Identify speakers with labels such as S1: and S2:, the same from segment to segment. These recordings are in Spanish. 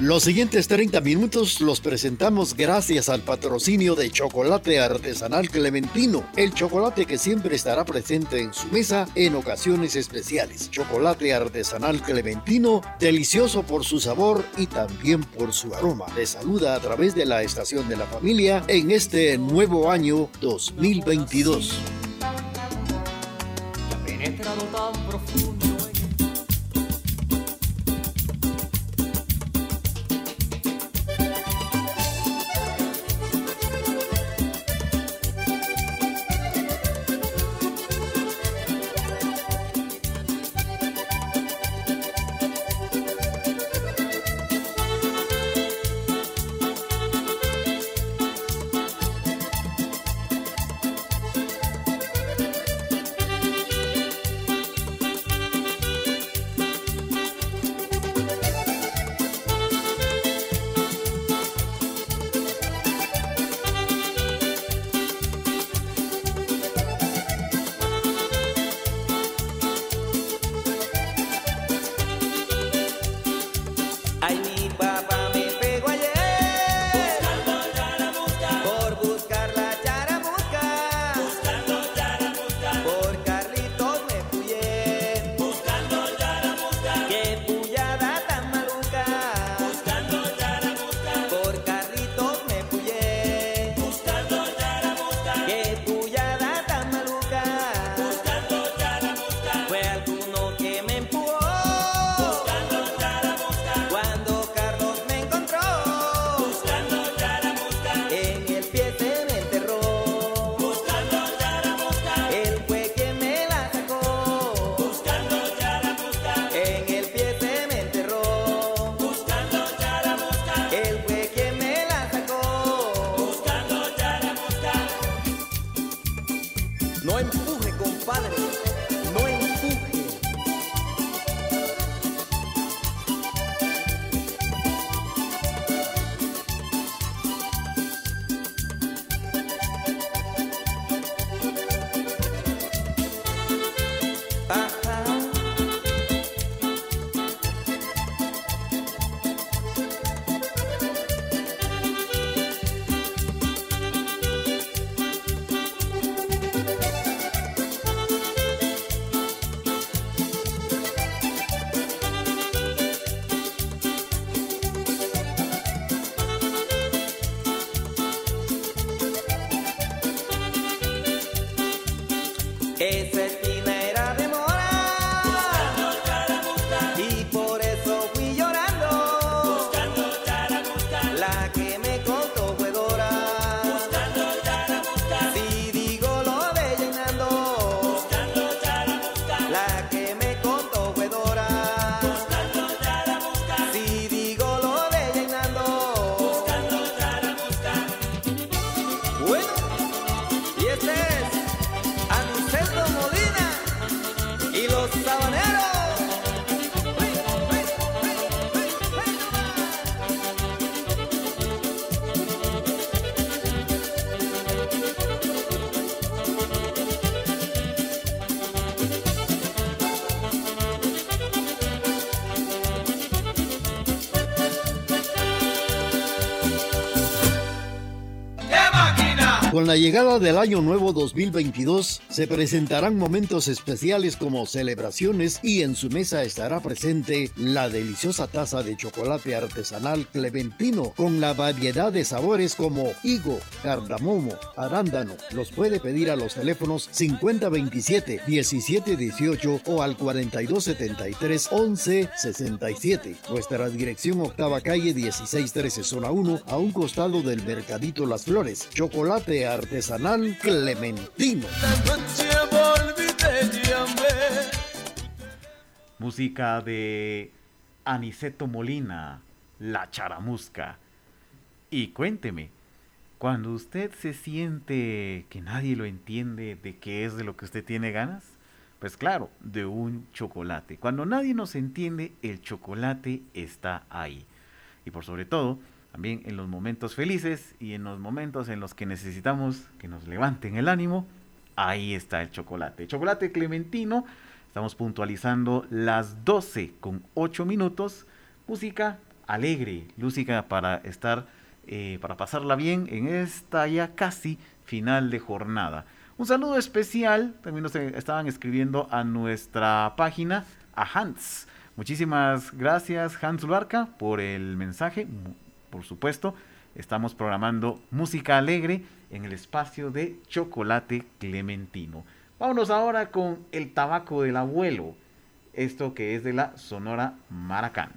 S1: Los siguientes 30 minutos los presentamos gracias al patrocinio de Chocolate Artesanal Clementino, el chocolate que siempre estará presente en su mesa en ocasiones especiales. Chocolate Artesanal Clementino, delicioso por su sabor y también por su aroma. Le saluda a través de la estación de la familia en este nuevo año 2022. tan profundo los it. Con la llegada del año nuevo 2022 se presentarán momentos especiales como celebraciones y en su mesa estará presente la deliciosa taza de chocolate artesanal clementino con la variedad de sabores como higo, cardamomo, arándano. Los puede pedir a los teléfonos 5027 1718 o al 4273 1167. Nuestra dirección octava calle 1613 zona 1 a un costado del Mercadito Las Flores. Chocolate artesanal clementino.
S2: Música de Aniceto Molina, La Charamusca. Y cuénteme, cuando usted se siente que nadie lo entiende de qué es de lo que usted tiene ganas, pues claro, de un chocolate. Cuando nadie nos entiende, el chocolate está ahí. Y por sobre todo, también en los momentos felices y en los momentos en los que necesitamos que nos levanten el ánimo, ahí está el chocolate. Chocolate clementino, estamos puntualizando las 12 con 8 minutos. Música alegre, música para estar, eh, para pasarla bien en esta ya casi final de jornada. Un saludo especial, también nos estaban escribiendo a nuestra página, a Hans. Muchísimas gracias Hans Luarca por el mensaje, por supuesto. Estamos programando música alegre en el espacio de Chocolate Clementino. Vámonos ahora con el tabaco del abuelo, esto que es de la Sonora Maracán.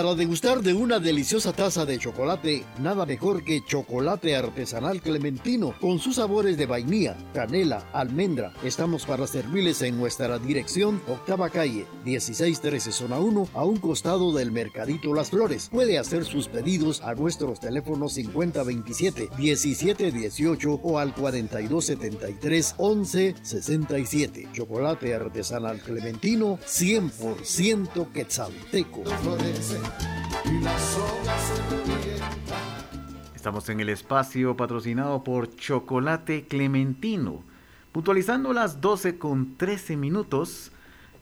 S1: Para degustar de una deliciosa taza de chocolate, nada mejor que chocolate artesanal clementino con sus sabores de vainilla, canela, almendra. Estamos para servirles en nuestra dirección, octava calle, 1613 zona 1, a un costado del Mercadito Las Flores. Puede hacer sus pedidos a nuestros teléfonos 5027 1718 o al 4273 1167. Chocolate artesanal clementino 100% quetzalteco.
S2: Estamos en el espacio patrocinado por Chocolate Clementino, puntualizando las 12 con 13 minutos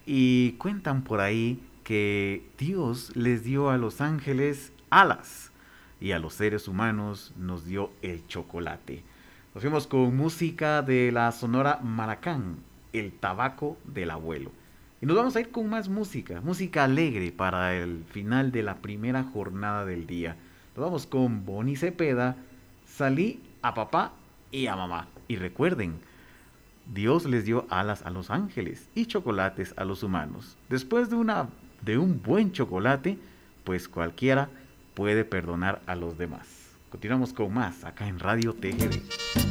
S2: y cuentan por ahí que Dios les dio a los ángeles alas y a los seres humanos nos dio el chocolate. Nos fuimos con música de la Sonora Maracán, El tabaco del abuelo. Y nos vamos a ir con más música, música alegre para el final de la primera jornada del día. Nos vamos con Bonnie Cepeda, Salí a papá y a mamá. Y recuerden, Dios les dio alas a los ángeles y chocolates a los humanos. Después de, una, de un buen chocolate, pues cualquiera puede perdonar a los demás. Continuamos con más acá en Radio TGD.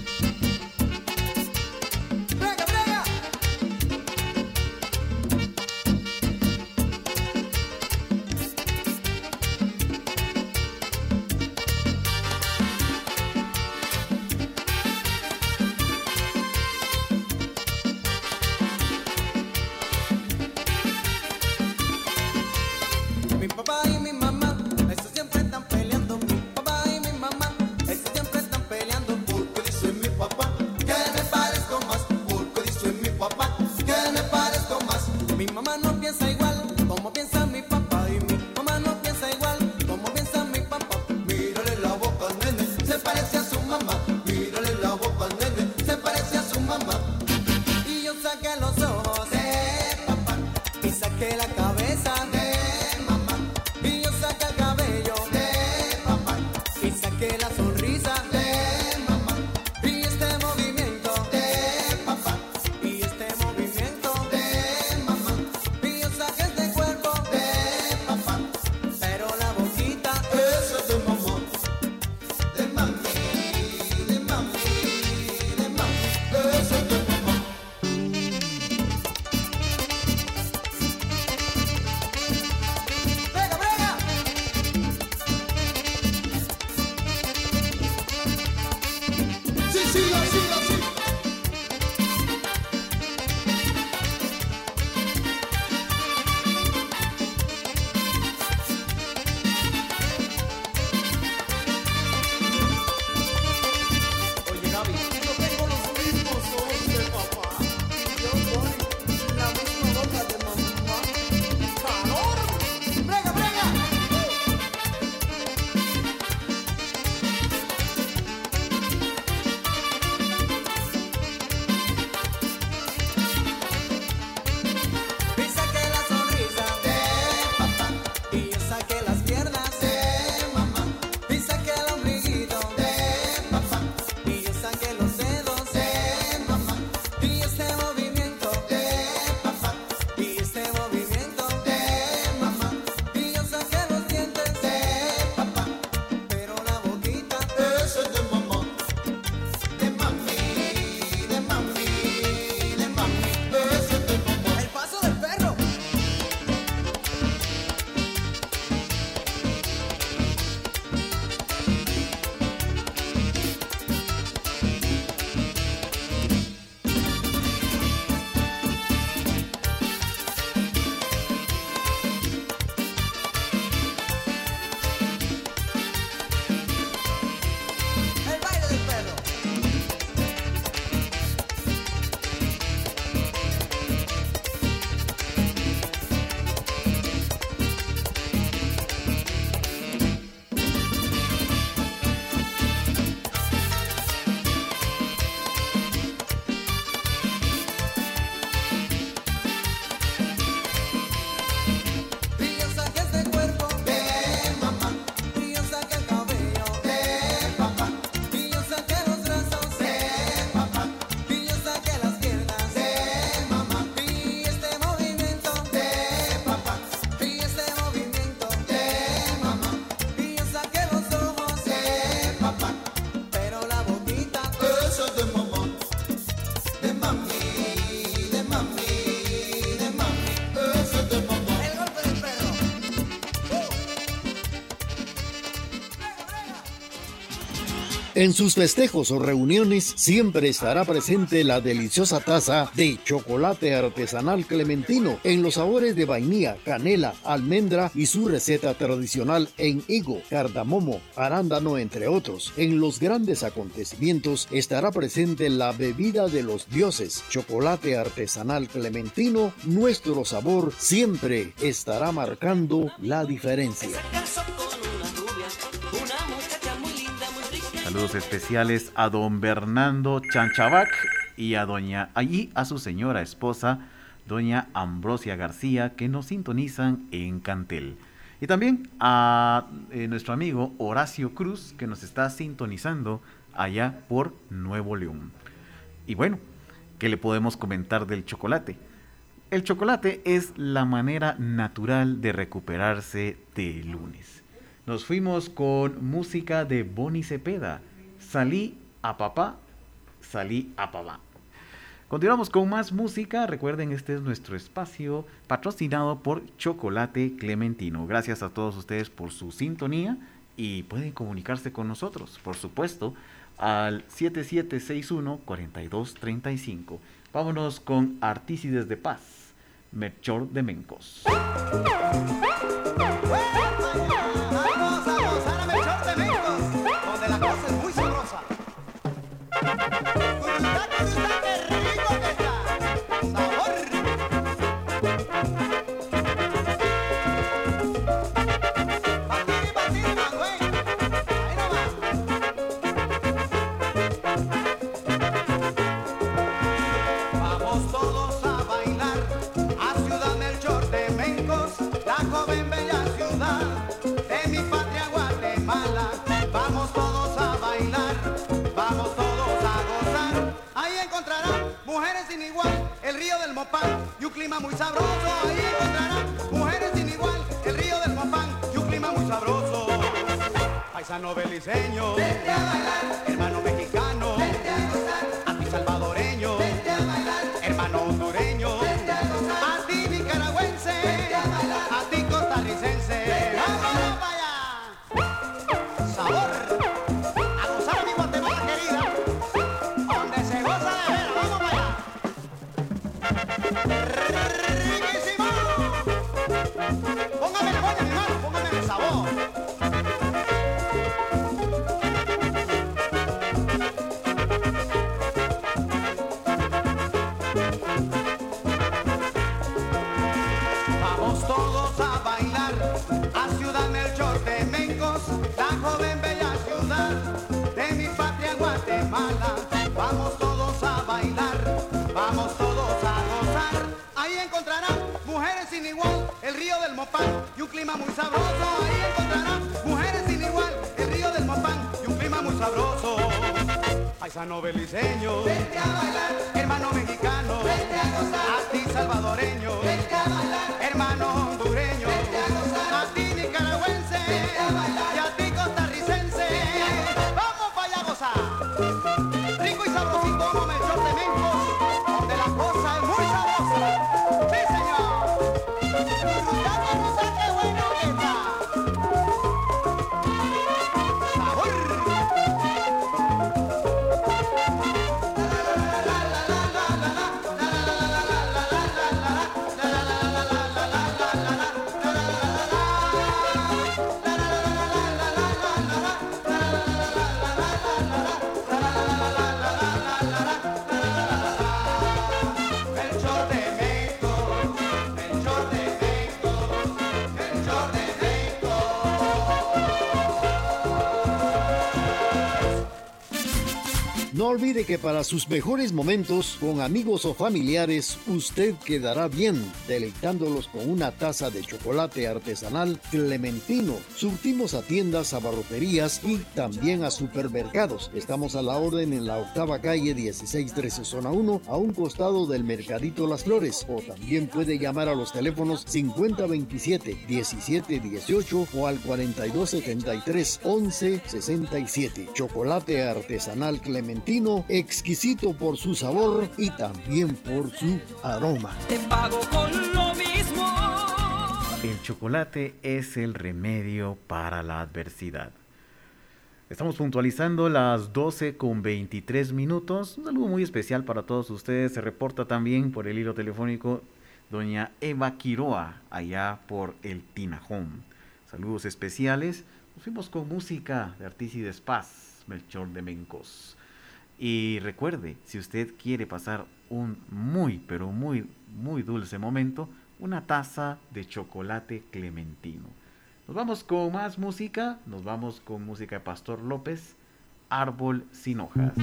S1: En sus festejos o reuniones siempre estará presente la deliciosa taza de chocolate artesanal clementino en los sabores de vainilla, canela, almendra y su receta tradicional en higo, cardamomo, arándano, entre otros. En los grandes acontecimientos estará presente la bebida de los dioses, chocolate artesanal clementino, nuestro sabor siempre estará marcando la diferencia.
S2: Saludos especiales a don Bernardo Chanchabac y a doña allí a su señora esposa, doña Ambrosia García, que nos sintonizan en Cantel. Y también a eh, nuestro amigo Horacio Cruz, que nos está sintonizando allá por Nuevo León. Y bueno, ¿qué le podemos comentar del chocolate? El chocolate es la manera natural de recuperarse de lunes. Nos fuimos con música de Bonnie Cepeda. Salí a papá, salí a papá. Continuamos con más música. Recuerden, este es nuestro espacio patrocinado por Chocolate Clementino. Gracias a todos ustedes por su sintonía y pueden comunicarse con nosotros, por supuesto, al 7761-4235. Vámonos con Artícides de Paz, Melchor de Mencos.
S3: Clima muy sabroso. Ahí encontrarán mujeres sin igual, el río del Mopán y un clima muy sabroso. Paisano beliceño, vete a bailar, hermano mexicano, río del Mopán y un clima muy sabroso. Ahí encontrarán mujeres sin igual, el río del Mopán y un clima muy sabroso. Paisano beliceño, vete a bailar, hermano mexicano, vete a gozar, a ti salvadoreño, vete a bailar, hermano hondureño, vete a gozar, a ti nicaragüense, vete a bailar, y a ti costarricense, vamos para allá a gozar. Rico y sabrosito como Melchor de donde la cosa es
S1: olvide que para sus mejores momentos con amigos o familiares usted quedará bien deleitándolos con una taza de chocolate artesanal clementino. Surtimos a tiendas, abarroterías y también a supermercados. Estamos a la orden en la octava calle 1613 zona 1 a un costado del Mercadito Las Flores o también puede llamar a los teléfonos 5027 1718 o al 4273 1167. Chocolate artesanal clementino exquisito por su sabor y también por su aroma.
S4: Te pago con lo mismo.
S2: El chocolate es el remedio para la adversidad. Estamos puntualizando las 12 con 23 minutos. Un saludo muy especial para todos ustedes. Se reporta también por el hilo telefónico doña Eva Quiroa, allá por el Tinajón. Saludos especiales. Nos fuimos con música de Artícides Paz, Melchor de Mencos. Y recuerde, si usted quiere pasar un muy, pero muy, muy dulce momento, una taza de chocolate clementino. Nos vamos con más música, nos vamos con música de Pastor López, Árbol sin hojas.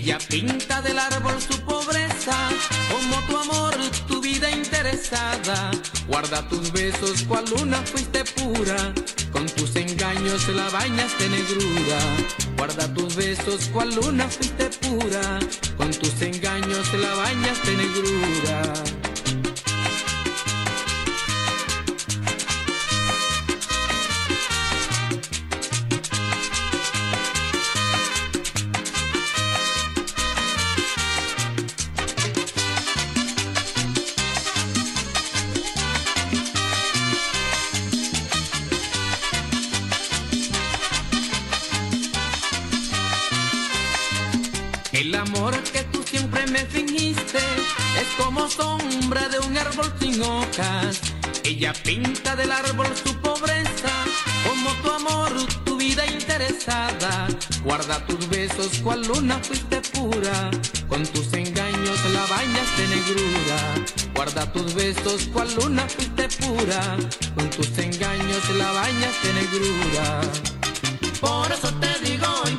S4: Ella pinta del árbol su pobreza, como tu amor, tu vida interesada. Guarda tus besos, cual luna fuiste pura, con tus engaños la bañas de negrura. Guarda tus besos, cual luna fuiste pura, con tus engaños la bañas de negrura. El amor que tú siempre me fingiste es como sombra de un árbol sin hojas. Ella pinta del árbol su pobreza, como tu amor, tu vida interesada. Guarda tus besos, cual luna fuiste pura, con tus engaños la bañas de negrura. Guarda tus besos, cual luna fuiste pura, con tus engaños la bañas de negrura. Por eso te digo hoy,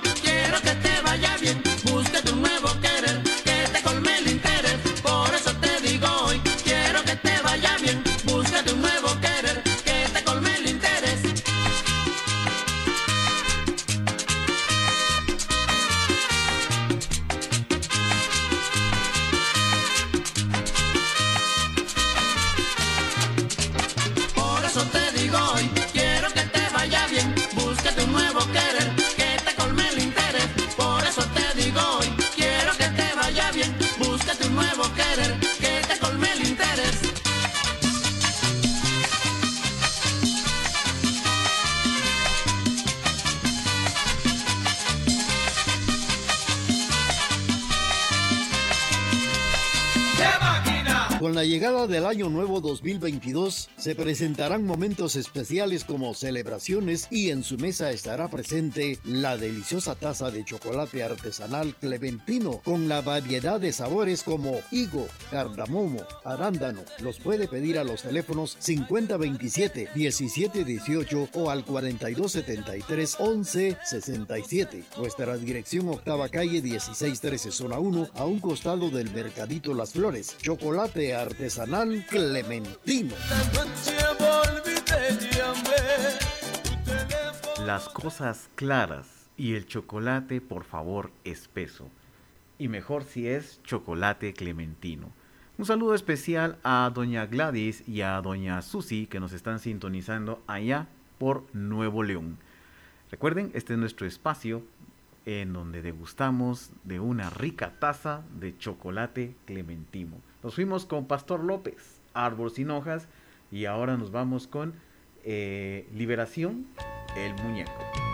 S1: Con la llegada del año nuevo 2022 se presentarán momentos especiales como celebraciones y en su mesa estará presente la deliciosa taza de chocolate artesanal clementino con la variedad de sabores como higo, cardamomo, arándano. Los puede pedir a los teléfonos 5027 1718 o al 4273 1167. Nuestra dirección octava calle 1613 zona 1 a un costado del Mercadito Las Flores. Chocolate artesanal clementino.
S2: Las cosas claras y el chocolate, por favor, espeso. Y mejor si es chocolate clementino. Un saludo especial a doña Gladys y a doña Susi que nos están sintonizando allá por Nuevo León. Recuerden, este es nuestro espacio en donde degustamos de una rica taza de chocolate clementino. Nos fuimos con Pastor López, Árbol sin hojas, y ahora nos vamos con eh, Liberación, el muñeco.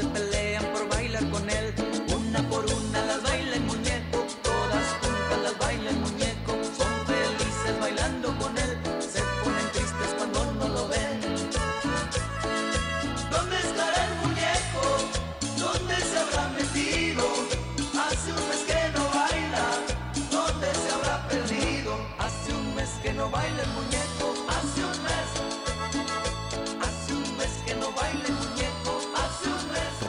S5: possibility.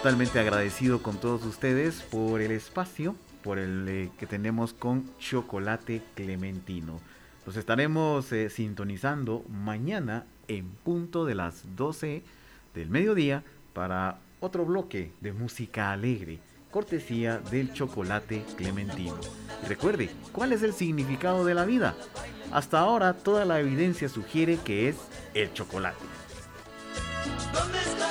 S2: totalmente agradecido con todos ustedes por el espacio, por el eh, que tenemos con Chocolate Clementino. Los estaremos eh, sintonizando mañana en punto de las 12 del mediodía para otro bloque de música alegre, cortesía del chocolate clementino. Y recuerde, ¿cuál es el significado de la vida? Hasta ahora toda la evidencia sugiere que es el chocolate.
S5: ¿Dónde está?